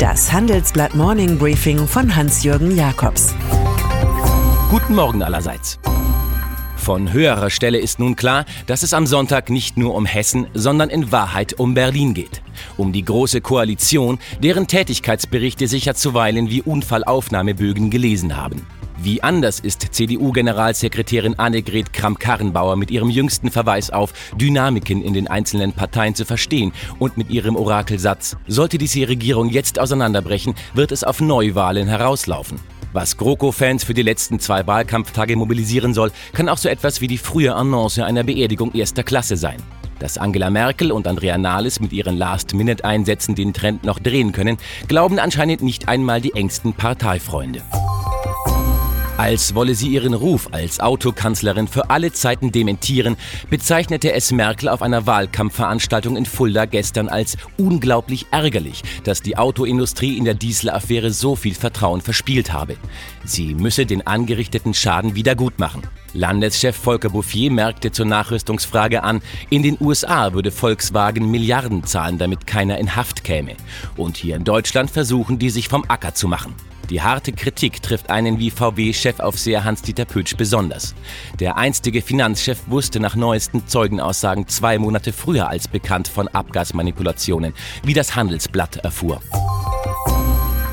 Das Handelsblatt Morning Briefing von Hans-Jürgen Jakobs. Guten Morgen allerseits. Von höherer Stelle ist nun klar, dass es am Sonntag nicht nur um Hessen, sondern in Wahrheit um Berlin geht. Um die Große Koalition, deren Tätigkeitsberichte sich ja zuweilen wie Unfallaufnahmebögen gelesen haben. Wie anders ist CDU-Generalsekretärin Annegret Kramp-Karrenbauer mit ihrem jüngsten Verweis auf Dynamiken in den einzelnen Parteien zu verstehen und mit ihrem Orakelsatz, sollte diese Regierung jetzt auseinanderbrechen, wird es auf Neuwahlen herauslaufen. Was GroKo-Fans für die letzten zwei Wahlkampftage mobilisieren soll, kann auch so etwas wie die frühe Annonce einer Beerdigung erster Klasse sein. Dass Angela Merkel und Andrea Nahles mit ihren Last-Minute-Einsätzen den Trend noch drehen können, glauben anscheinend nicht einmal die engsten Parteifreunde. Als wolle sie ihren Ruf als Autokanzlerin für alle Zeiten dementieren, bezeichnete es Merkel auf einer Wahlkampfveranstaltung in Fulda gestern als unglaublich ärgerlich, dass die Autoindustrie in der Dieselaffäre so viel Vertrauen verspielt habe. Sie müsse den angerichteten Schaden wiedergutmachen. Landeschef Volker Bouffier merkte zur Nachrüstungsfrage an, in den USA würde Volkswagen Milliarden zahlen, damit keiner in Haft käme. Und hier in Deutschland versuchen die sich vom Acker zu machen. Die harte Kritik trifft einen wie VW-Chefaufseher Hans-Dieter Pötsch besonders. Der einstige Finanzchef wusste nach neuesten Zeugenaussagen zwei Monate früher als bekannt von Abgasmanipulationen, wie das Handelsblatt erfuhr.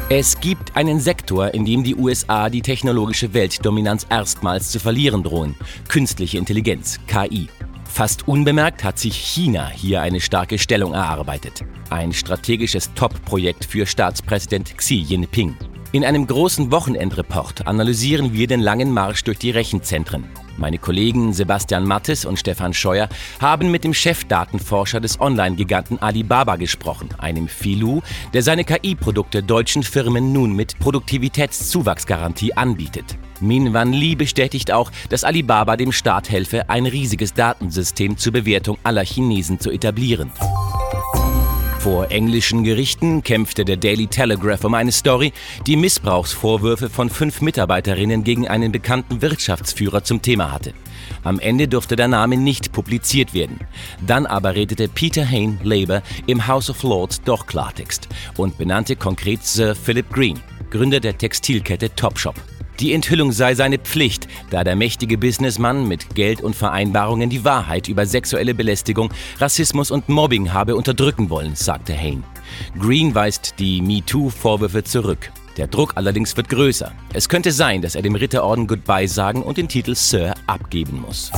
Es gibt einen Sektor, in dem die USA die technologische Weltdominanz erstmals zu verlieren drohen. Künstliche Intelligenz, KI. Fast unbemerkt hat sich China hier eine starke Stellung erarbeitet. Ein strategisches Top-Projekt für Staatspräsident Xi Jinping. In einem großen Wochenendreport analysieren wir den langen Marsch durch die Rechenzentren. Meine Kollegen Sebastian Mattes und Stefan Scheuer haben mit dem Chefdatenforscher des Online-Giganten Alibaba gesprochen, einem Filou, der seine KI-Produkte deutschen Firmen nun mit Produktivitätszuwachsgarantie anbietet. Min Wan Li bestätigt auch, dass Alibaba dem Staat helfe, ein riesiges Datensystem zur Bewertung aller Chinesen zu etablieren. Vor englischen Gerichten kämpfte der Daily Telegraph um eine Story, die Missbrauchsvorwürfe von fünf Mitarbeiterinnen gegen einen bekannten Wirtschaftsführer zum Thema hatte. Am Ende durfte der Name nicht publiziert werden. Dann aber redete Peter Hain, Labour, im House of Lords doch Klartext und benannte konkret Sir Philip Green, Gründer der Textilkette Topshop. Die Enthüllung sei seine Pflicht, da der mächtige Businessmann mit Geld und Vereinbarungen die Wahrheit über sexuelle Belästigung, Rassismus und Mobbing habe unterdrücken wollen, sagte Hain. Green weist die MeToo-Vorwürfe zurück. Der Druck allerdings wird größer. Es könnte sein, dass er dem Ritterorden Goodbye sagen und den Titel Sir abgeben muss.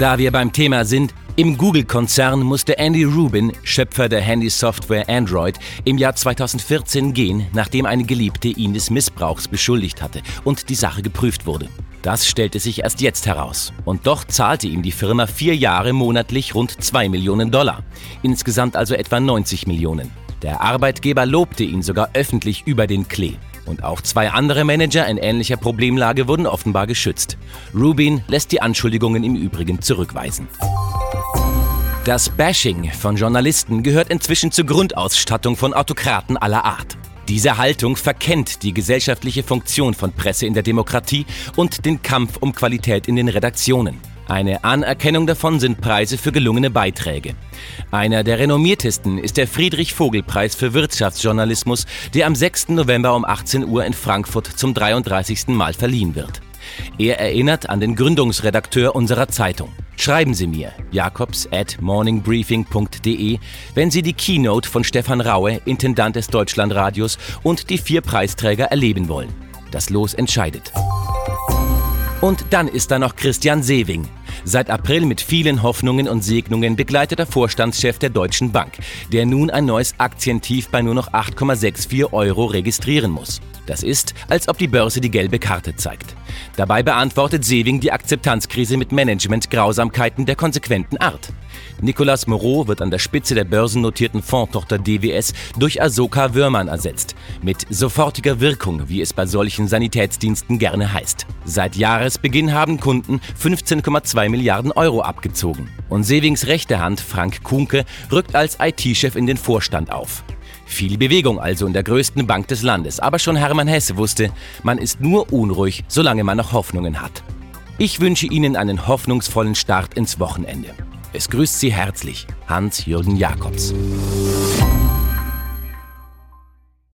Da wir beim Thema sind, im Google-Konzern musste Andy Rubin, Schöpfer der Handy-Software Android, im Jahr 2014 gehen, nachdem eine Geliebte ihn des Missbrauchs beschuldigt hatte und die Sache geprüft wurde. Das stellte sich erst jetzt heraus. Und doch zahlte ihm die Firma vier Jahre monatlich rund 2 Millionen Dollar. Insgesamt also etwa 90 Millionen. Der Arbeitgeber lobte ihn sogar öffentlich über den Klee. Und auch zwei andere Manager in ähnlicher Problemlage wurden offenbar geschützt. Rubin lässt die Anschuldigungen im Übrigen zurückweisen. Das Bashing von Journalisten gehört inzwischen zur Grundausstattung von Autokraten aller Art. Diese Haltung verkennt die gesellschaftliche Funktion von Presse in der Demokratie und den Kampf um Qualität in den Redaktionen. Eine Anerkennung davon sind Preise für gelungene Beiträge. Einer der renommiertesten ist der Friedrich-Vogel-Preis für Wirtschaftsjournalismus, der am 6. November um 18 Uhr in Frankfurt zum 33. Mal verliehen wird. Er erinnert an den Gründungsredakteur unserer Zeitung. Schreiben Sie mir jakobs at morningbriefing.de, wenn Sie die Keynote von Stefan Raue, Intendant des Deutschlandradios, und die vier Preisträger erleben wollen. Das Los entscheidet. Und dann ist da noch Christian Sewing. Seit April mit vielen Hoffnungen und Segnungen begleiteter Vorstandschef der Deutschen Bank, der nun ein neues Aktientief bei nur noch 8,64 Euro registrieren muss. Das ist, als ob die Börse die gelbe Karte zeigt. Dabei beantwortet Sewing die Akzeptanzkrise mit Management-Grausamkeiten der konsequenten Art. Nicolas Moreau wird an der Spitze der börsennotierten Fondtochter DWS durch Asoka Würmann ersetzt. Mit sofortiger Wirkung, wie es bei solchen Sanitätsdiensten gerne heißt. Seit Jahresbeginn haben Kunden 15,2 Milliarden Euro abgezogen. Und Sewings rechte Hand, Frank Kuhnke, rückt als IT-Chef in den Vorstand auf. Viel Bewegung also in der größten Bank des Landes. Aber schon Hermann Hesse wusste, man ist nur unruhig, solange man noch Hoffnungen hat. Ich wünsche Ihnen einen hoffnungsvollen Start ins Wochenende. Es grüßt Sie herzlich Hans-Jürgen Jakobs.